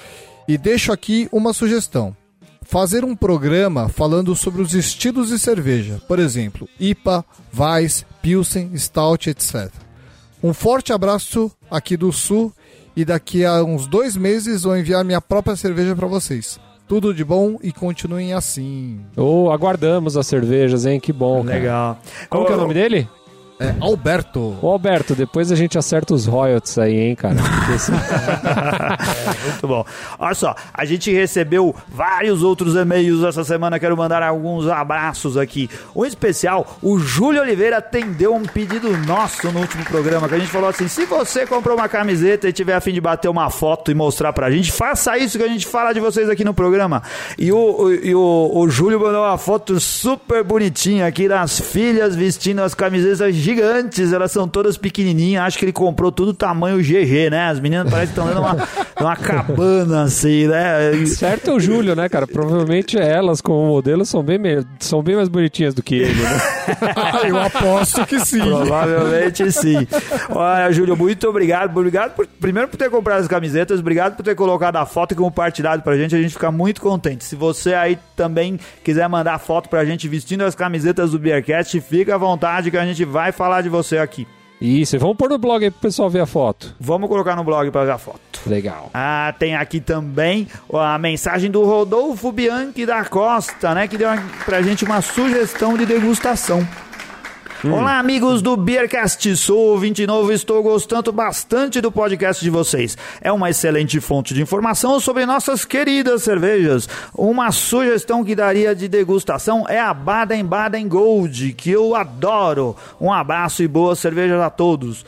E deixo aqui uma sugestão. Fazer um programa falando sobre os estilos de cerveja, por exemplo, IPA, Weiss, Pilsen, Stout, etc. Um forte abraço aqui do Sul e daqui a uns dois meses vou enviar minha própria cerveja para vocês. Tudo de bom e continuem assim. Ô, aguardamos as cervejas, hein? Que bom, cara. legal. Como que é o nome dele? É, Alberto. Ô, Alberto, depois a gente acerta os royalties aí, hein, cara? Esse- Muito bom. Olha só, a gente recebeu vários outros e-mails essa semana. Quero mandar alguns abraços aqui. Um especial, o Júlio Oliveira atendeu um pedido nosso no último programa. Que a gente falou assim: se você comprou uma camiseta e tiver a fim de bater uma foto e mostrar pra gente, faça isso que a gente fala de vocês aqui no programa. E o, o- e o, o Júlio mandou uma foto super bonitinha aqui das filhas vestindo as camisetas gigantes. Elas são todas pequenininhas. Acho que ele comprou tudo tamanho GG, né? As meninas parecem que estão dando uma, uma cabana assim, né? certo é o Júlio, né, cara? Provavelmente elas, como modelo, são bem, me- são bem mais bonitinhas do que ele, né? Eu aposto que sim. Provavelmente sim. Olha, Júlio, muito obrigado. Obrigado por, primeiro por ter comprado as camisetas, obrigado por ter colocado a foto e compartilhado pra gente. A gente fica muito contente. Se você aí também quiser mandar foto pra gente vestindo as camisetas do Beercast, fica à vontade que a gente vai falar de você aqui. Isso, vamos pôr no blog aí pro pessoal ver a foto. Vamos colocar no blog pra ver a foto. Legal. Ah, tem aqui também a mensagem do Rodolfo Bianchi da Costa, né? Que deu pra gente uma sugestão de degustação. Olá, amigos do Beercast. Sou ouvinte novo e estou gostando bastante do podcast de vocês. É uma excelente fonte de informação sobre nossas queridas cervejas. Uma sugestão que daria de degustação é a Baden-Baden Gold, que eu adoro. Um abraço e boas cervejas a todos.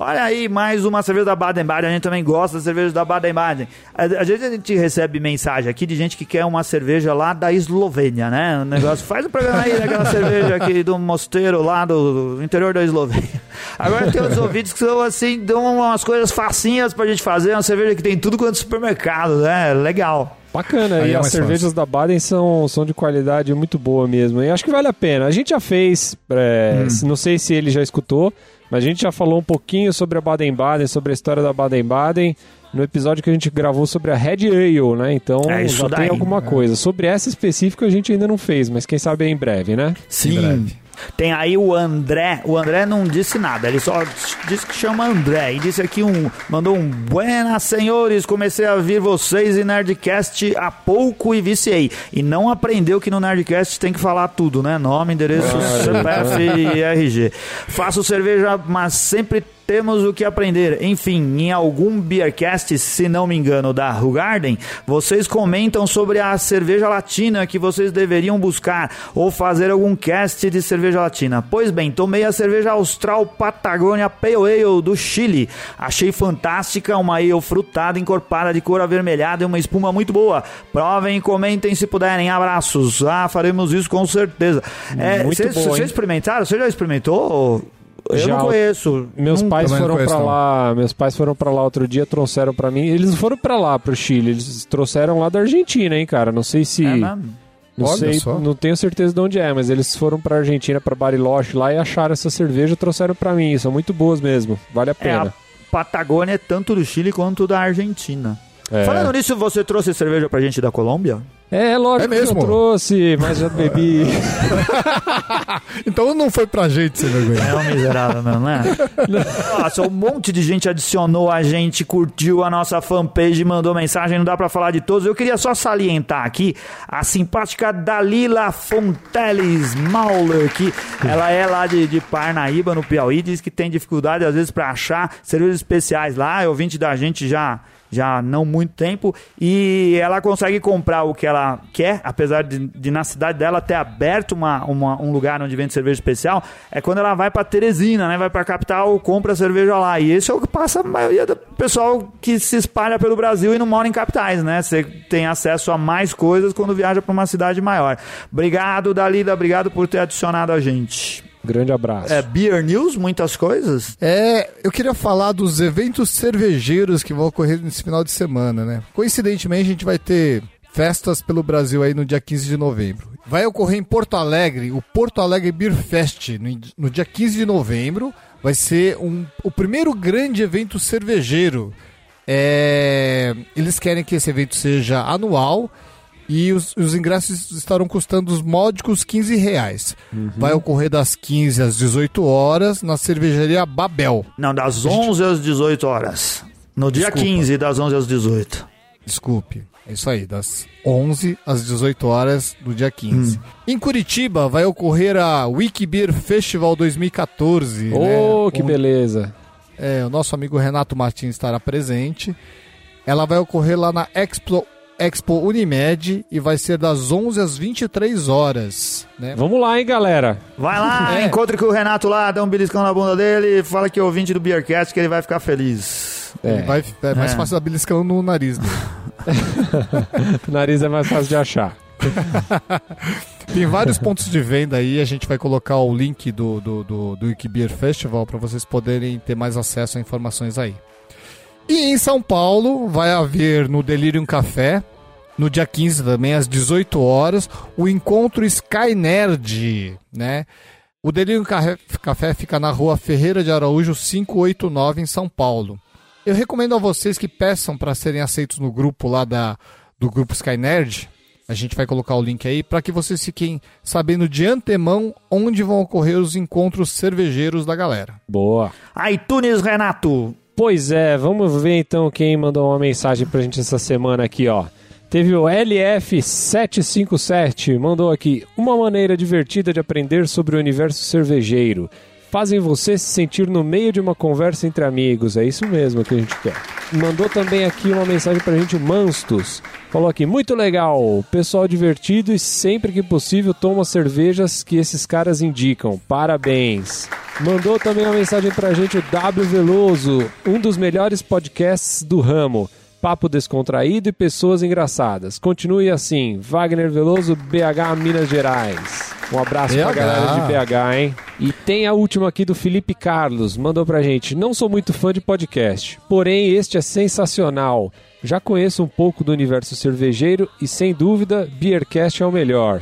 Olha aí, mais uma cerveja da Baden-Baden. A gente também gosta das cervejas da Baden-Baden. Às às vezes a gente recebe mensagem aqui de gente que quer uma cerveja lá da Eslovênia, né? O negócio, faz um programa aí daquela cerveja aqui do mosteiro lá do, interior da Eslovênia. Agora tem os ouvidos que são assim, dão umas coisas facinhas pra gente fazer. Uma cerveja que tem tudo quanto supermercado, né? Legal. Bacana, Aí e é as cervejas da Baden são, são de qualidade muito boa mesmo. E acho que vale a pena. A gente já fez, é, Hum. não sei se ele já escutou, mas a gente já falou um pouquinho sobre a Baden-Baden, sobre a história da Baden-Baden, no episódio que a gente gravou sobre a Red Ale, né? Então É isso já daí. tem alguma coisa. Sobre essa específica a gente ainda não fez, mas quem sabe é em breve, né? Sim. breve. Tem aí o André. O André não disse nada, ele só disse que chama André. E disse aqui um. Mandou um. Buenas, senhores. Comecei a vir vocês em Nerdcast há pouco e viciei. E não aprendeu que no Nerdcast tem que falar tudo, né? Nome, endereço, CPF e RG. Faço cerveja, mas sempre temos o que aprender. Enfim, em algum Beercast, se não me engano, da Rugarden, vocês comentam sobre a cerveja latina que vocês deveriam buscar ou fazer algum cast de cerveja latina. Pois bem, tomei a cerveja Austral Patagônia Pale Ale do Chile. Achei fantástica, uma ale frutada, encorpada, de cor avermelhada e uma espuma muito boa. Provem e comentem se puderem. Abraços. Ah, faremos isso com certeza. É, Muito vocês, boa, hein? experimentaram? Você já experimentou? Eu Já. não conheço. Meus Nunca. pais foram não. lá, meus pais foram para lá outro dia, trouxeram pra mim. Eles não foram pra lá pro Chile, eles trouxeram lá da Argentina, hein, cara. Não sei se É mesmo? não Olha sei, só. não tenho certeza de onde é, mas eles foram pra Argentina, pra Bariloche lá e acharam essa cerveja, e trouxeram pra mim. São muito boas mesmo. Vale a É, a pena. Patagônia é tanto do Chile quanto da Argentina. É, Falando nisso, você trouxe cerveja pra gente da Colômbia? é lógico É mesmo? que eu trouxe, mas já bebi. Então não foi pra gente, sem vergonha. É um miserável mesmo, né? Nossa, um monte de gente adicionou a gente, curtiu a nossa fanpage, mandou mensagem, não dá pra falar de todos. Eu queria só salientar aqui a simpática Dalila Fonteles Mauler, que ela é lá de, de Parnaíba, no Piauí, diz que tem dificuldade às vezes pra achar cervejas especiais lá, é ouvinte da gente já já não muito tempo, e ela consegue comprar o que ela quer, apesar de, de na cidade dela ter aberto uma, uma- um lugar onde vende cerveja especial, é quando ela vai pra Teresina, né? Vai pra capital, compra cerveja lá. E esse é o que passa a maioria do pessoal que se espalha pelo Brasil e não mora em capitais, né? Você tem acesso a mais coisas quando viaja pra uma cidade maior. Obrigado, Dalila, obrigado por ter adicionado a gente. Grande abraço. É Beer News, muitas coisas. É, eu queria falar dos eventos cervejeiros que vão ocorrer nesse final de semana, né? Coincidentemente, a gente vai ter festas pelo Brasil aí no dia 15 de novembro. Vai ocorrer em Porto Alegre, o Porto Alegre Beer Fest, no, no dia 15 de novembro. Vai ser um, o primeiro grande evento cervejeiro. É, eles querem que esse evento seja anual e os, os ingressos estarão custando os módicos 15 reais. Vai ocorrer das 15 às 18 horas na cervejaria Babel. Não, das 11 às 18 horas. No dia Desculpa. 15, das 11 às 18. Desculpe. É isso aí, das 11 às 18 horas do dia 15. Em Curitiba vai ocorrer a Wikibeer Festival 2014. Oh, né? que Um- beleza. É, o nosso amigo Renato Martins estará presente. Ela vai ocorrer lá na Expo, Expo Unimed e vai ser das 11 às 23 horas. Né? Vamos lá, hein, galera. Vai lá, É. encontre com o Renato lá, dá um beliscão na bunda dele, fala que é ouvinte do Beercast que ele vai ficar feliz. É, Vai, é mais É. fácil dar beliscão no nariz dele. o nariz é mais fácil de achar. Tem vários pontos de venda aí, a gente vai colocar o link do, do, do, do Wikibeer Festival para vocês poderem ter mais acesso a informações aí. E em São Paulo vai haver no Delirium Café, no dia 15 também, às 18 horas, o encontro Sky Nerd, né? O Delirium Ca- Café fica na rua Ferreira de Araújo 589 em São Paulo. Eu recomendo a vocês que peçam para serem aceitos no grupo lá da, do grupo Sky Nerd. A gente vai colocar o link aí para que vocês fiquem sabendo de antemão onde vão ocorrer os encontros cervejeiros da galera. Boa. iTunes, Renato. Pois é, vamos ver então quem mandou uma mensagem pra gente essa semana aqui, ó. Teve o LF757, mandou aqui uma maneira divertida de aprender sobre o universo cervejeiro. Fazem você se sentir no meio de uma conversa entre amigos, é isso mesmo que a gente quer. Mandou também aqui uma mensagem pra gente, o Manstos. Falou aqui, muito legal, pessoal divertido e sempre que possível toma cervejas que esses caras indicam. Parabéns. Mandou também uma mensagem pra gente o W Veloso, um dos melhores podcasts do ramo. Papo descontraído e pessoas engraçadas. Continue assim. Wagner Veloso, BH, Minas Gerais. Um abraço pra BH. galera de BH, hein? E tem a última aqui do Felipe Carlos. Mandou pra gente. Não sou muito fã de podcast, porém este é sensacional. Já conheço um pouco do universo cervejeiro e sem dúvida, Beercast é o melhor.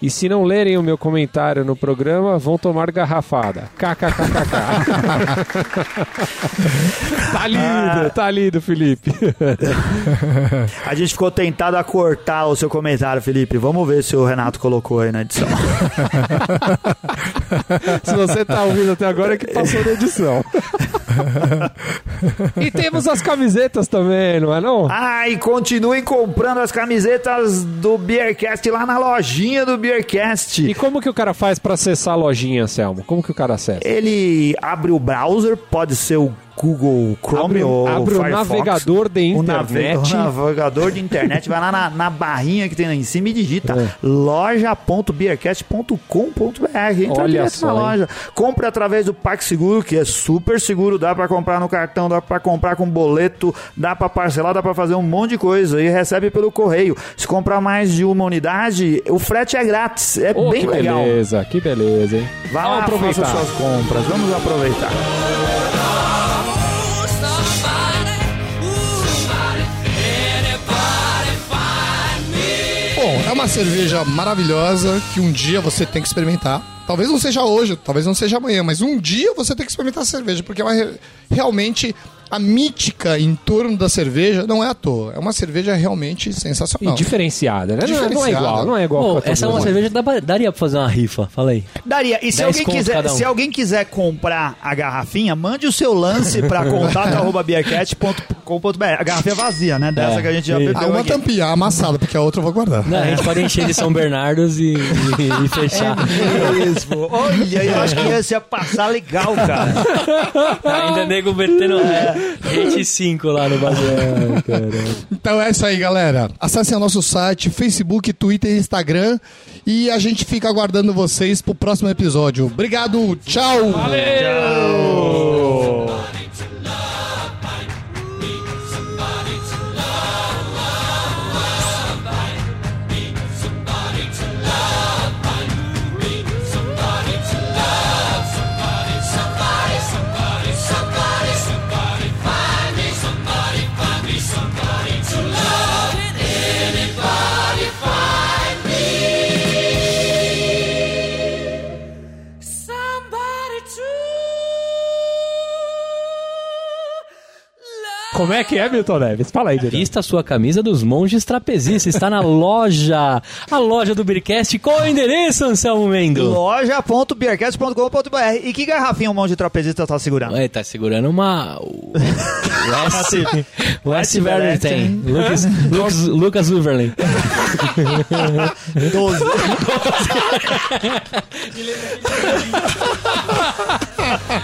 E se não lerem o meu comentário no programa, vão tomar garrafada. KKKKK. tá lindo, tá lindo, Felipe. A gente ficou tentado a cortar o seu comentário, Felipe. Vamos ver se o Renato colocou aí na edição. Se você tá ouvindo até agora, é que passou na edição. e temos as camisetas também, não é não? Ah, e continuem comprando as camisetas do Beercast lá na lojinha do Beercast. E como que o cara faz pra acessar a lojinha, Selmo? Como que o cara acessa? Ele abre o browser, pode ser o Google Chrome Abre ou abre o Firefox. navegador de internet. O navegador de internet, vai lá na, na barrinha que tem lá em cima e digita É. loja.beercast.com.br. Entra Olha direto só, na hein? loja. Compre através do PagSeguro, que é super seguro. Dá pra comprar no cartão, dá pra comprar com boleto, dá pra parcelar, dá pra fazer um monte de coisa. E recebe pelo correio. Se comprar mais de uma unidade, o frete é grátis. É Oh, bem que legal. beleza, que beleza, hein? Vá Vamos lá, aproveitar. faça suas compras. Vamos aproveitar. Cerveja maravilhosa que um dia você tem que experimentar. Talvez não seja hoje, talvez não seja amanhã, mas um dia você tem que experimentar a cerveja, porque é uma re- realmente a mítica em torno da cerveja não é à toa. É uma cerveja realmente E sensacional. diferenciada, né? Não é- Não é Diferenciada. igual, não é igual. Pô, essa é uma cerveja que dá daria pra fazer uma rifa, fala aí. Daria. E se 10 alguém, quiser, um. se alguém quiser comprar a garrafinha, mande o seu lance pra contato.beercat.com.br. A garrafinha vazia, né? Dessa É, que a gente já bebeu Ah, uma aqui. tampinha amassada, porque a outra eu vou guardar. Não, a gente pode encher de São Bernardos e, e- e fechar. Mesmo. Olha, eu acho que esse ia passar legal, cara. Ainda nego metendo gente 5 lá no caralho. Então é isso aí, galera. Acessem o nosso site, Facebook, Twitter e Instagram. E a gente fica aguardando vocês pro próximo episódio. Obrigado, tchau! Somebody é que é, Milton Neves? Fala aí, Diego. Vista a sua camisa dos monges trapezistas. Está na loja. A loja do Beercast. Qual é o endereço, Anselmo Mendo? Loja.beercast.com.br. E que garrafinha o de trapezista tá segurando? Ué, tá segurando uma. West, West Valentine. Lucas, Lucas, Lucas Uverland. 12.